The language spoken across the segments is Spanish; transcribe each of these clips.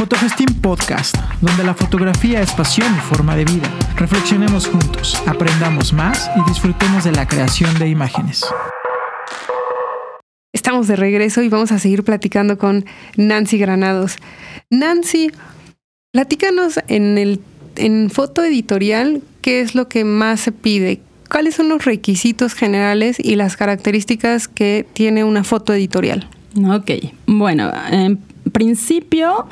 Fotofestín Podcast, donde la fotografía es pasión y forma de vida. Reflexionemos juntos, aprendamos más y disfrutemos de la creación de imágenes. Estamos de regreso y vamos a seguir platicando con Nancy Granados. Nancy, platícanos en el en foto editorial, ¿qué es lo que más se pide? ¿Cuáles son los requisitos generales y las características que tiene una foto editorial? Ok, bueno, en principio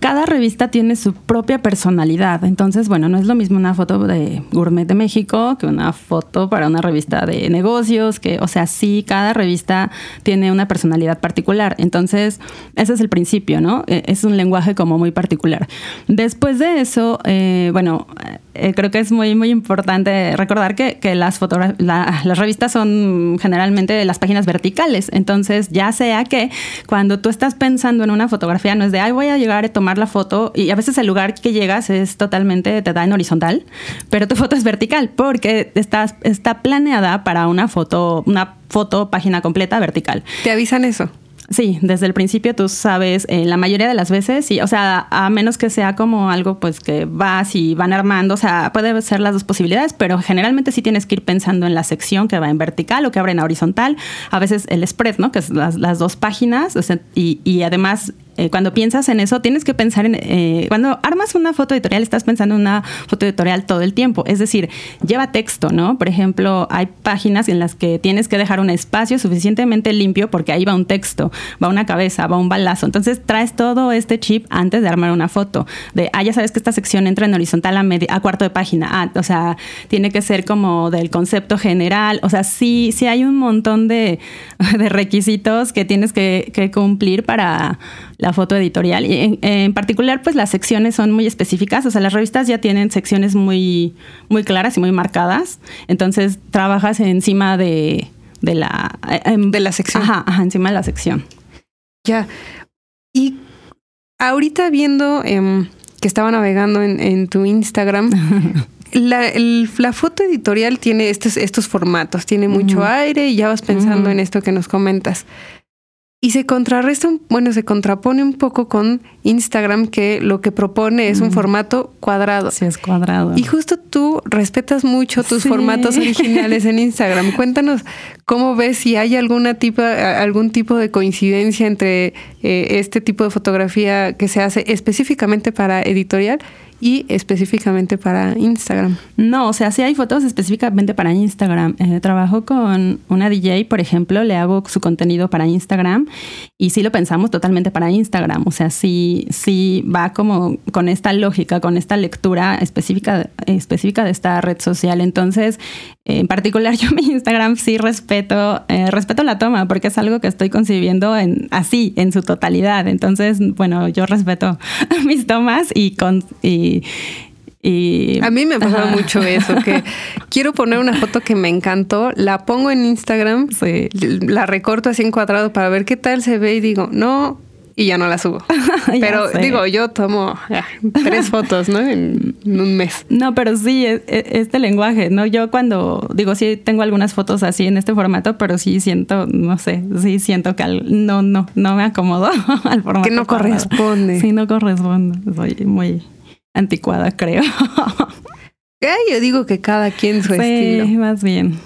cada revista tiene su propia personalidad. Entonces, bueno, no es lo mismo una foto de Gourmet de México que una foto para una revista de negocios, que, o sea, sí, cada revista tiene una personalidad particular. Entonces, ese es el principio, ¿no? E, es un lenguaje como muy particular. Después de eso, eh, bueno, eh, creo que es muy, muy importante recordar que, las, las revistas son generalmente las páginas verticales. Entonces, ya sea que cuando tú estás pensando en una fotografía, no es de, ay, voy a llegar a tomar la foto y a veces el lugar que llegas es totalmente, te da en horizontal, pero tu foto es vertical porque está, está planeada para una foto, una foto página completa vertical. ¿Te avisan eso? Sí, desde el principio tú sabes, en la mayoría de las veces, sí, o sea, a menos que sea como algo pues que vas y van armando, o sea, puede ser las dos posibilidades, pero generalmente sí tienes que ir pensando en la sección que va en vertical o que abre en horizontal, a veces el spread, ¿no? Que es las, las dos páginas, y, y además eh, cuando piensas en eso, tienes que pensar en, eh, cuando armas una foto editorial, estás pensando en una foto editorial todo el tiempo, es decir, lleva texto, ¿no? Por ejemplo, hay páginas en las que tienes que dejar un espacio suficientemente limpio porque ahí va un texto, va una cabeza, va un balazo, entonces traes todo este chip antes de armar una foto, de, ah, ya sabes que esta sección entra en horizontal a, media, a cuarto de página, ah, o sea, tiene que ser como del concepto general, o sea, sí, sí hay un montón de, requisitos que tienes que, que cumplir para la foto editorial. Y en, particular, pues las secciones son muy específicas. O sea, las revistas ya tienen secciones muy, muy claras y muy marcadas. Entonces, trabajas encima de, de la... Eh, em, de la sección. Ajá, encima de la sección. Ya. Y ahorita viendo em, que estaba navegando en, tu Instagram, la, la, foto editorial tiene estos, estos formatos, tiene mucho aire y ya vas pensando en esto que nos comentas. Y se contrarresta, bueno, se contrapone un poco con Instagram, que lo que propone es un formato cuadrado. Sí, es cuadrado. Y justo tú respetas mucho tus formatos originales en Instagram. Cuéntanos cómo ves si hay alguna tipo, algún tipo de coincidencia entre eh, este tipo de fotografía que se hace específicamente para editorial y específicamente para Instagram. No, o sea, sí hay fotos específicamente para Instagram. Eh, trabajo con una DJ, por ejemplo, le hago su contenido para Instagram y sí lo pensamos totalmente para Instagram. O sea, sí, sí va como con esta lógica, con esta lectura específica, específica de esta red social. Entonces, en particular, yo mi Instagram sí respeto, eh, respeto la toma porque es algo que estoy concibiendo en, así, en su totalidad. Entonces, bueno, yo respeto mis tomas y, con, y y, a mí me pasa mucho eso, que quiero poner una foto que me encantó, la pongo en Instagram, la recorto así en cuadrado para ver qué tal se ve y digo, no, y ya no la subo. pero digo, yo tomo tres fotos, ¿no? En, un mes. No, pero sí, e, e, este lenguaje, ¿no? Yo cuando, digo, sí tengo algunas fotos así en este formato, pero sí siento, no sé, sí siento que no, no, no me acomodo al formato. Que no corresponde. Sí, no corresponde. Soy muy anticuada, creo. yo digo que cada quien su sí, más bien.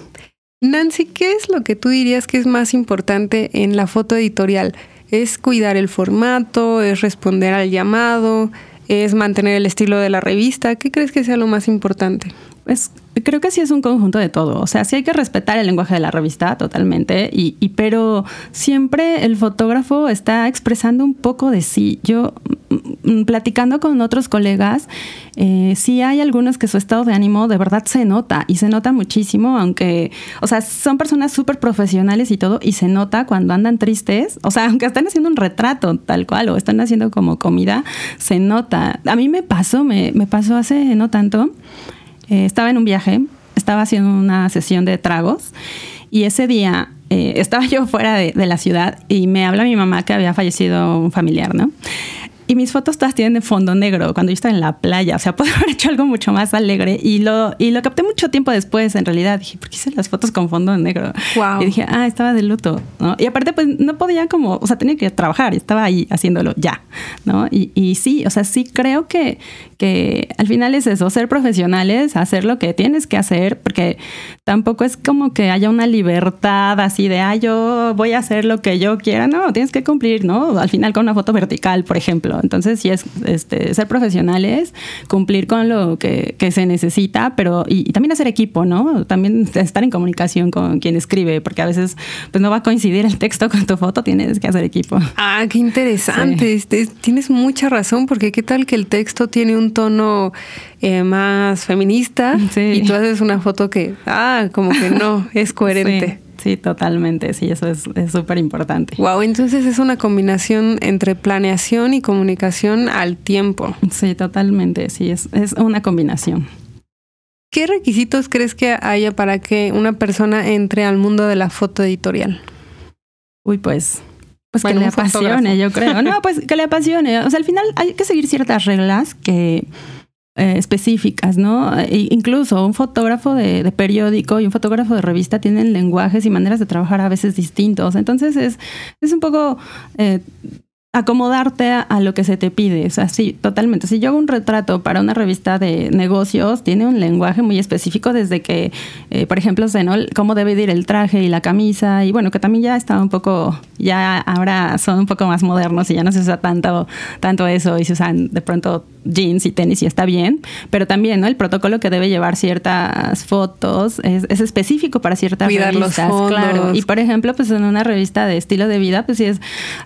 Nancy, ¿qué es lo que tú dirías que es más importante en la foto editorial? ¿Es cuidar el formato? ¿Es responder al llamado? ¿Es mantener el estilo de la revista? ¿Qué crees que sea lo más importante? Pues creo que sí es un conjunto de todo. O sea, sí hay que respetar el lenguaje de la revista totalmente, y, pero siempre el fotógrafo está expresando un poco de sí. Yo, mm, mm, platicando con otros colegas, eh, sí hay algunos que su estado de ánimo de verdad se nota, y se nota muchísimo, aunque, o sea, son personas súper profesionales y todo, y se nota cuando andan tristes, o sea, aunque están haciendo un retrato tal cual, o están haciendo como comida, se nota. A mí me pasó, me, me pasó hace no tanto eh, estaba en un viaje, estaba haciendo una sesión de tragos y ese día eh, estaba yo fuera de, la ciudad y me habla mi mamá que había fallecido un familiar, ¿no? Y mis fotos todas tienen de fondo negro cuando yo estaba en la playa. O sea, puedo haber hecho algo mucho más alegre. Y lo, y lo capté mucho tiempo después, en realidad. Dije, ¿por qué hice las fotos con fondo negro? Wow. Y dije, ah, estaba de luto. ¿no? Y aparte, pues no podía como, o sea, tenía que trabajar. Estaba ahí haciéndolo ya. ¿no? Y, y sí, o sea, sí creo que, que al final es eso, ser profesionales, hacer lo que tienes que hacer, porque tampoco es como que haya una libertad así de, ah, yo voy a hacer lo que yo quiera. No, tienes que cumplir, ¿no? Al final con una foto vertical, por ejemplo. Entonces, sí es este, ser profesionales, cumplir con lo que, que se necesita, pero y, y, también hacer equipo, ¿no? También estar en comunicación con quien escribe, porque a veces pues no va a coincidir el texto con tu foto, tienes que hacer equipo. Ah, qué interesante. Sí. Este, tienes mucha razón, porque qué tal que el texto tiene un tono eh, más feminista sí. y tú haces una foto que, ah, como que no, es coherente. Sí. Sí, totalmente, sí, eso es súper importante. Wow, entonces es una combinación entre planeación y comunicación al tiempo. Sí, totalmente, sí, es, es una combinación. ¿Qué requisitos crees que haya para que una persona entre al mundo de la foto editorial? Uy, pues pues bueno, que le apasione, fotógrafo. yo creo. No, pues que le apasione. O sea, al final hay que seguir ciertas reglas que eh, específicas, ¿no? E incluso un fotógrafo de, de, periódico y un fotógrafo de revista tienen lenguajes y maneras de trabajar a veces distintos. Entonces es, es un poco eh, acomodarte a, lo que se te pide. O sea, sí, totalmente. Si yo hago un retrato para una revista de negocios, tiene un lenguaje muy específico desde que, eh, por ejemplo, sé, ¿no? cómo debe ir el traje y la camisa, y bueno, que también ya está un poco, ya ahora son un poco más modernos y ya no se usa tanto, tanto eso y se usan de pronto jeans y tenis y está bien, pero también, ¿no? El protocolo que debe llevar ciertas fotos es, es específico para ciertas Cuidar revistas, los claro. Y por ejemplo, pues en una revista de estilo de vida, pues si es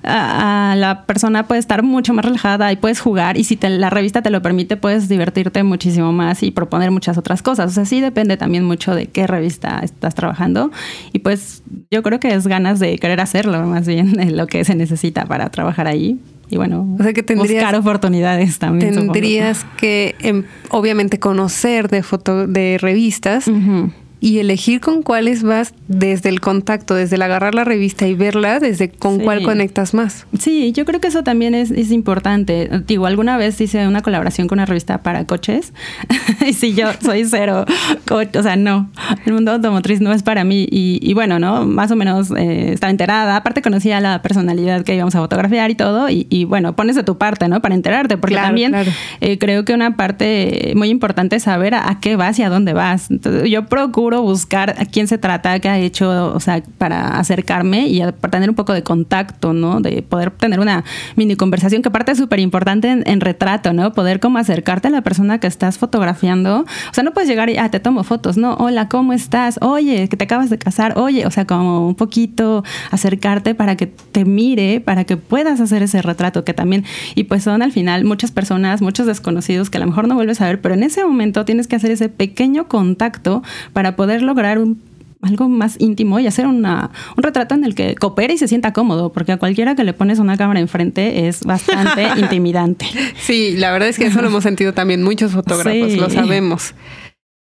a, a la persona puede estar mucho más relajada y puedes jugar y si te, la revista te lo permite, puedes divertirte muchísimo más y proponer muchas otras cosas. O sea, sí depende también mucho de qué revista estás trabajando y pues yo creo que es ganas de querer hacerlo más bien de lo que se necesita para trabajar ahí y bueno, o sea que tendrías, buscar oportunidades también. Tendrías supongo. que eh, obviamente conocer de foto de revistas uh -huh y elegir con cuáles vas desde el contacto, desde el agarrar la revista y verla, desde con sí. cuál conectas más. Sí, yo creo que eso también es, es importante. Digo, alguna vez hice una colaboración con una revista para coches y si yo soy cero coche, o sea, no, el mundo automotriz no es para mí y, y bueno, ¿no? Más o menos eh, estaba enterada, aparte conocía la personalidad que íbamos a fotografiar y todo y, y bueno, pones de tu parte, ¿no? Para enterarte, porque claro, también claro. Eh, creo que una parte muy importante es saber a, a qué vas y a dónde vas. Entonces, yo procuro buscar a quién se trata, qué ha hecho, o sea, para acercarme y para tener un poco de contacto, ¿no? De poder tener una mini conversación, que aparte es súper importante en, en, retrato, ¿no? Poder como acercarte a la persona que estás fotografiando. O sea, no puedes llegar y, ah, te tomo fotos, ¿no? Hola, ¿cómo estás? Oye, que te acabas de casar. Oye, o sea, como un poquito acercarte para que te mire, para que puedas hacer ese retrato, que también, y pues son al final muchas personas, muchos desconocidos que a lo mejor no vuelves a ver, pero en ese momento tienes que hacer ese pequeño contacto para poder lograr un, algo más íntimo y hacer una, un retrato en el que coopere y se sienta cómodo, porque a cualquiera que le pones una cámara enfrente es bastante intimidante. Sí, la verdad es que eso lo hemos sentido también muchos fotógrafos, sí. lo sabemos.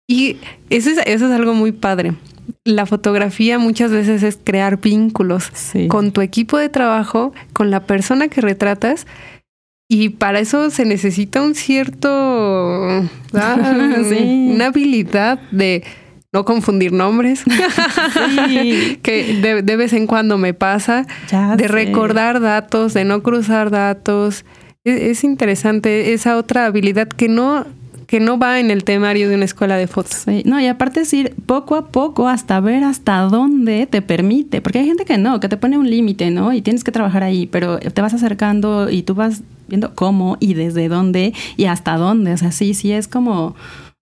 Y eso es, eso es algo muy padre. La fotografía muchas veces es crear vínculos sí. con tu equipo de trabajo, con la persona que retratas y para eso se necesita un cierto, ah, sí. una habilidad de no confundir nombres, sí. que de, de, vez en cuando me pasa, ya de sé. recordar datos, de no cruzar datos. Es, es, interesante esa otra habilidad que no que no va en el temario de una escuela de fotos. Sí. No, y aparte es ir poco a poco hasta ver hasta dónde te permite, porque hay gente que no, que te pone un límite, ¿no? Y tienes que trabajar ahí, pero te vas acercando y tú vas viendo cómo y desde dónde y hasta dónde. O sea, sí, sí es como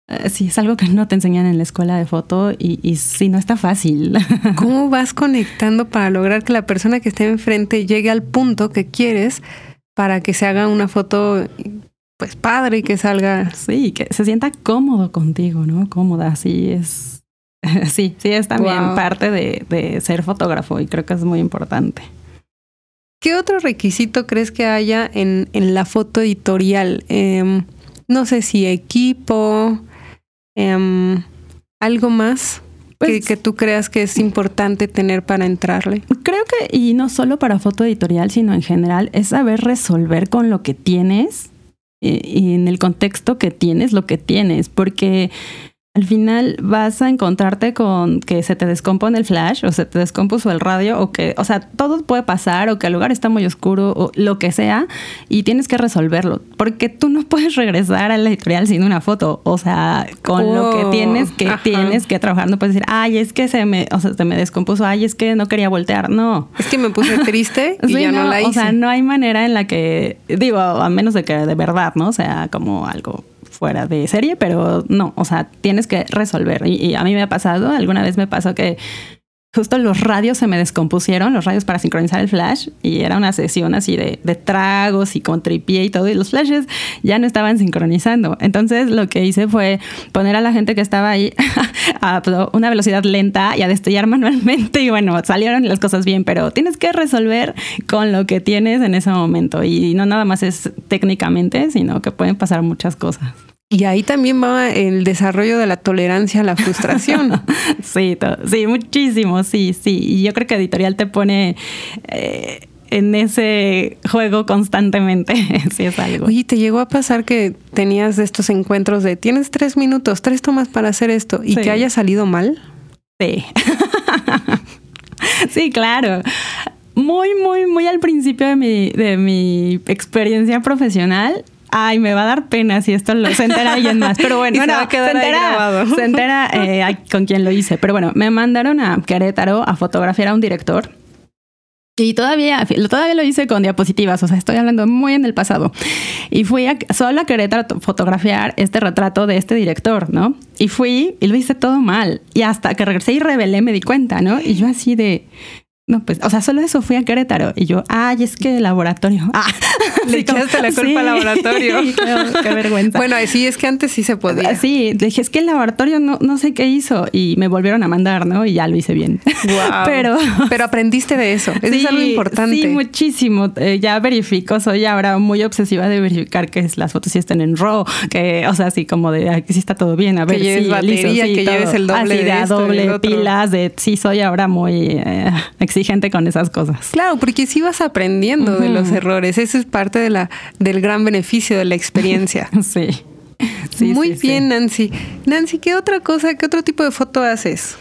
Uh, sí, es algo que no te enseñan en la escuela de foto y, y sí, no está fácil. ¿Cómo vas conectando para lograr que la persona que esté enfrente llegue al punto que quieres para que se haga una foto pues padre y que salga? Sí, que se sienta cómodo contigo, ¿no? Cómoda, sí, es... Sí, sí, es también wow. parte de, de ser fotógrafo y creo que es muy importante. ¿Qué otro requisito crees que haya en, en la foto editorial? Eh, no sé si equipo, Um, ¿Algo más que, que, tú creas que es importante tener para entrarle? Creo que, y no solo para foto editorial, sino en general, es saber resolver con lo que tienes eh, y en el contexto que tienes lo que tienes, porque al final vas a encontrarte con que se te descompone el flash o se te descompuso el radio o que, o sea, todo puede pasar o que el lugar está muy oscuro o lo que sea y tienes que resolverlo porque tú no puedes regresar a la editorial sin una foto, o sea, con lo que oh, tienes que tienes que trabajar, no puedes decir, "Ay, es que se me, o sea, se me descompuso, ay, es que no quería voltear." No. Es que me puse triste y ya no, no la hice. O sea, no hay manera en la que digo, a menos de que de verdad, ¿no? O sea, como algo fuera de serie, pero no, o sea, tienes que resolver. Y, a mí me ha pasado, alguna vez me pasó que justo los radios se me descompusieron, los radios para sincronizar el flash, y era una sesión así de, tragos y con tripié y todo, y los flashes ya no estaban sincronizando. Entonces lo que hice fue poner a la gente que estaba ahí a una velocidad lenta y a destellar manualmente, y bueno, salieron las cosas bien, pero tienes que resolver con lo que tienes en ese momento, y no nada más es técnicamente, sino que pueden pasar muchas cosas. Y ahí también va el desarrollo de la tolerancia a la frustración. sí, sí, muchísimo, sí, sí. Y yo creo que editorial te pone eh, en ese juego constantemente, si es algo. Oye, ¿te llegó a pasar que tenías estos encuentros de tienes tres minutos, tres tomas para hacer esto y que haya salido mal? Sí. sí, claro muy, muy, muy al principio de mi, de mi experiencia profesional, ay, me va a dar pena si esto lo se entera alguien más. Pero bueno, se, entera, se entera eh, con quién lo hice. Pero bueno, me mandaron a Querétaro a fotografiar a un director. Y todavía, todavía lo hice con diapositivas, o sea, estoy hablando muy en el pasado. Y fui a, solo a Querétaro a fotografiar este retrato de este director, ¿no? Y fui y lo hice todo mal. Y hasta que regresé y revelé me di cuenta, ¿no? Y yo así de, no, pues, o sea, solo eso fui a Querétaro. Y yo, ay, es que el laboratorio. Ah, le echaste la culpa al laboratorio. qué, vergüenza. Bueno, sí, es que antes sí se podía. Sí, dije, es que el laboratorio no, no sé qué hizo. Y me volvieron a mandar, ¿no? Y ya lo hice bien. Wow. Pero, pero aprendiste de eso. Eso es algo importante. Sí, muchísimo. Eh, ya verifico, soy ahora muy obsesiva de verificar que las fotos sí estén en RAW, que, o sea, así como de que sí está todo bien. A ver, que lleves batería, que lleves el doble de, doble, pilas, de sí, soy ahora muy eh, exigente con esas cosas. Claro, porque si vas aprendiendo de los errores. Eso es parte de la, del gran beneficio de la experiencia. sí. Muy bien, Nancy. Nancy, ¿qué otra cosa, qué otro tipo de foto haces?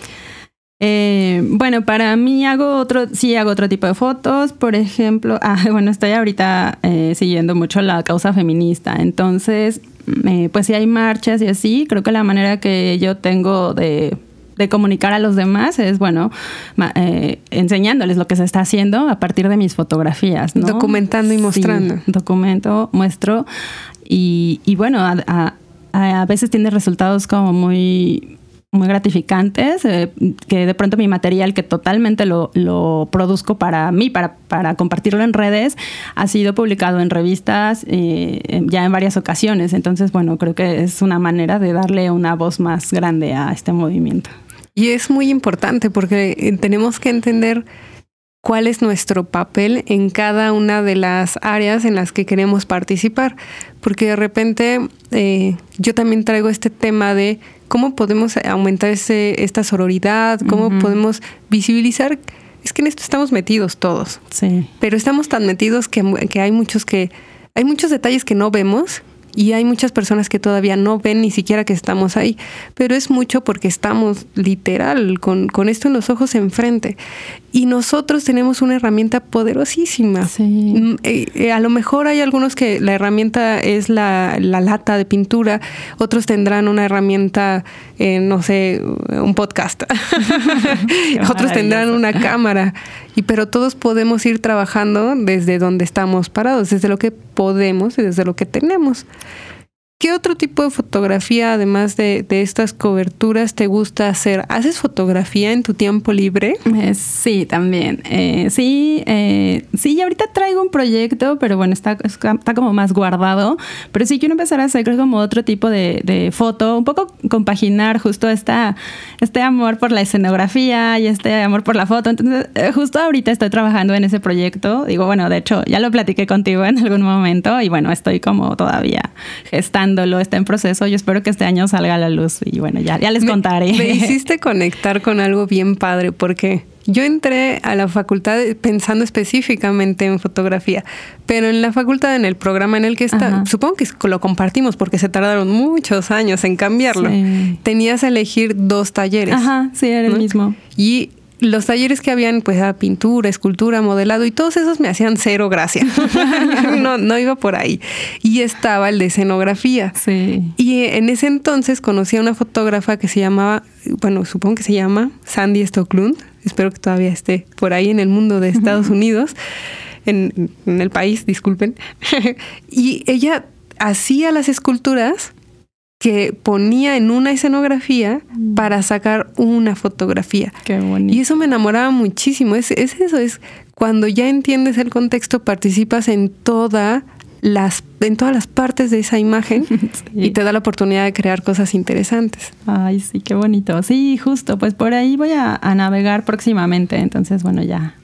Eh, bueno, para mí hago otro, sí hago otro tipo de fotos, por ejemplo, ah, bueno, estoy ahorita eh, siguiendo mucho la causa feminista, entonces, eh, pues si hay marchas y así, creo que la manera que yo tengo de de comunicar a los demás es, bueno, eh, enseñándoles lo que se está haciendo a partir de mis fotografías, ¿no? Documentando y mostrando. documento, muestro y, y bueno, a, a, veces tiene resultados como muy muy gratificantes, eh, que de pronto mi material que totalmente lo, lo produzco para mí, para, para, compartirlo en redes, ha sido publicado en revistas eh, ya en varias ocasiones. Entonces, bueno, creo que es una manera de darle una voz más grande a este movimiento. Y es muy importante porque eh, tenemos que entender cuál es nuestro papel en cada una de las áreas en las que queremos participar. Porque de repente eh, yo también traigo este tema de cómo podemos aumentar ese, esta sororidad, cómo podemos visibilizar. Es que en esto estamos metidos todos. Sí. Pero estamos tan metidos que, que hay muchos que hay muchos detalles que no vemos y hay muchas personas que todavía no ven ni siquiera que estamos ahí, pero es mucho porque estamos literal con, con esto en los ojos enfrente. Y nosotros tenemos una herramienta poderosísima. Mm, eh, eh, a lo mejor hay algunos que la herramienta es la, lata de pintura, otros tendrán una herramienta, eh, no sé, un podcast, otros tendrán una cámara, y pero todos podemos ir trabajando desde donde estamos parados, desde lo que podemos y desde lo que tenemos. ¿Qué otro tipo de fotografía, además de, estas coberturas, te gusta hacer? ¿Haces fotografía en tu tiempo libre? Eh, sí, también. Eh, sí, eh, sí, ahorita traigo un proyecto, pero bueno, está, está como más guardado. Pero sí quiero empezar a hacer como otro tipo de, foto, un poco compaginar justo esta, este amor por la escenografía y este amor por la foto. Entonces, justo ahorita estoy trabajando en ese proyecto. Digo, bueno, de hecho, ya lo platiqué contigo en algún momento y bueno, estoy como todavía gestando planeándolo, está en proceso. Yo espero que este año salga a la luz y bueno, ya, ya les contaré. Me hiciste conectar con algo bien padre porque yo entré a la facultad pensando específicamente en fotografía, pero en la facultad, en el programa en el que está, supongo que lo compartimos porque se tardaron muchos años en cambiarlo. Tenías a elegir dos talleres. Ajá, sí, era el mismo. Y los talleres que habían, pues, era pintura, escultura, modelado y todos esos me hacían cero gracia. no, no iba por ahí. Y estaba el de escenografía. Sí. Y en ese entonces conocí a una fotógrafa que se llamaba, bueno, supongo que se llama Sandy Stocklund espero que todavía esté por ahí en el mundo de Estados Unidos, en, el país, disculpen. y ella hacía las esculturas que ponía en una escenografía mm. para sacar una fotografía. Qué bonito. Y eso me enamoraba muchísimo. Es, es eso, es cuando ya entiendes el contexto, participas en toda las, en todas las partes de esa imagen y te da la oportunidad de crear cosas interesantes. Ay, sí, qué bonito. Sí, justo, pues por ahí voy a, navegar próximamente, entonces bueno, ya.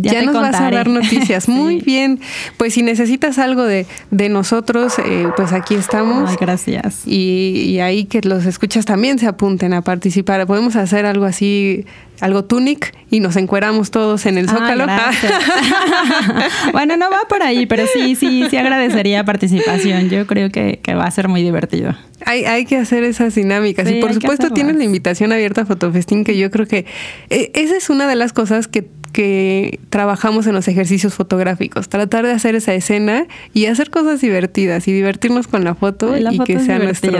Ya, nos vas a dar noticias. Muy bien. Pues si necesitas algo de, de nosotros, eh, pues aquí estamos. Ay, gracias. Y, y ahí que los escuchas también se apunten a participar. Podemos hacer algo así algo tunic y nos encueramos todos en el ah, zócalo. bueno, no va por ahí, pero sí, sí, sí agradecería participación. Yo creo que, va a ser muy divertido. Hay, hay que hacer esas dinámicas. y por supuesto tienes la invitación abierta a Fotofestín, que yo creo que eh, esa es una de las cosas que, que trabajamos en los ejercicios fotográficos. Tratar de hacer esa escena y hacer cosas divertidas y divertirnos con la foto y que sea nuestro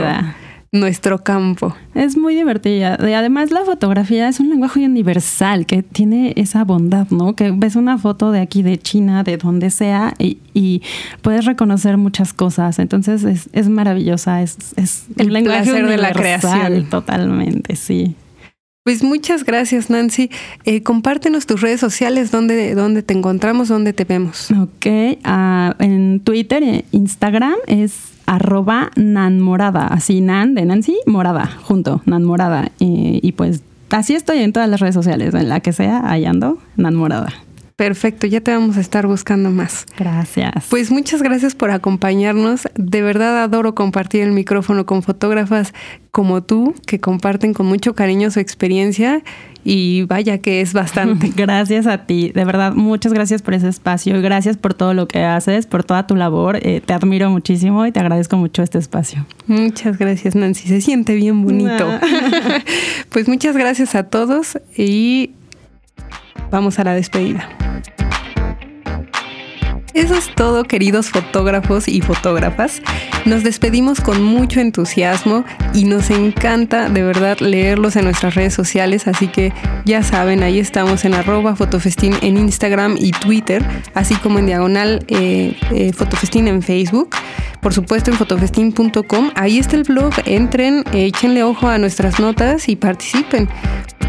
nuestro campo. Es muy divertida. Además, la fotografía es un lenguaje universal que tiene esa bondad, ¿no? Que ves una foto de aquí, de China, de donde sea, y, puedes reconocer muchas cosas. Entonces, es, es maravillosa. Es, es el lenguaje de la creación. Totalmente, sí. Pues muchas gracias, Nancy. Eh, compártenos tus redes sociales, dónde, dónde te encontramos, dónde te vemos. Ok, uh, en Twitter e Instagram es arroba nanmorada, así nan de Nancy, morada, junto, nanmorada. Y, y pues así estoy en todas las redes sociales, en la que sea, ahí ando, nanmorada. Perfecto, ya te vamos a estar buscando más. Gracias. Pues muchas gracias por acompañarnos. De verdad adoro compartir el micrófono con fotógrafas como tú, que comparten con mucho cariño su experiencia y vaya que es bastante. Gracias a ti, de verdad, muchas gracias por ese espacio, gracias por todo lo que haces, por toda tu labor, eh, te admiro muchísimo y te agradezco mucho este espacio. Muchas gracias Nancy, se siente bien bonito. pues muchas gracias a todos y vamos a la despedida. Eso es todo, queridos fotógrafos y fotógrafas. Nos despedimos con mucho entusiasmo y nos encanta de verdad leerlos en nuestras redes sociales, así que ya saben, ahí estamos en arroba fotofestín en Instagram y Twitter, así como en diagonal eh, eh, fotofestín en Facebook. Por supuesto en fotofestín.com, ahí está el blog, entren, échenle ojo a nuestras notas y participen.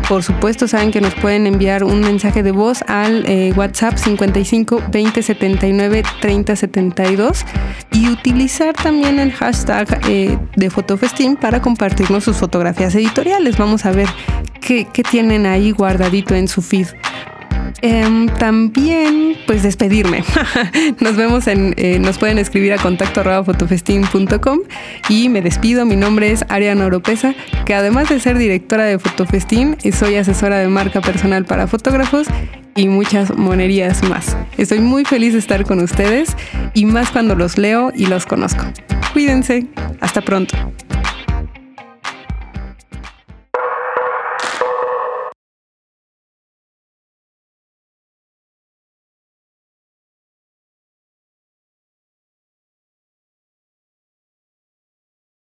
Por supuesto, saben que nos pueden enviar un mensaje de voz al eh, WhatsApp 55 20 79 30 72 y utilizar también el hashtag eh, de Fotofestín para compartirnos sus fotografías editoriales. Vamos a ver qué, qué tienen ahí guardadito en su feed. Em, también, pues despedirme. nos vemos en, eh, nos pueden escribir a contacto fotofestín.com y me despido. Mi nombre es Ariana Oropesa, que además de ser directora de Fotofestín, soy asesora de marca personal para fotógrafos y muchas monerías más. Estoy muy feliz de estar con ustedes y más cuando los leo y los conozco. Cuídense. Hasta pronto.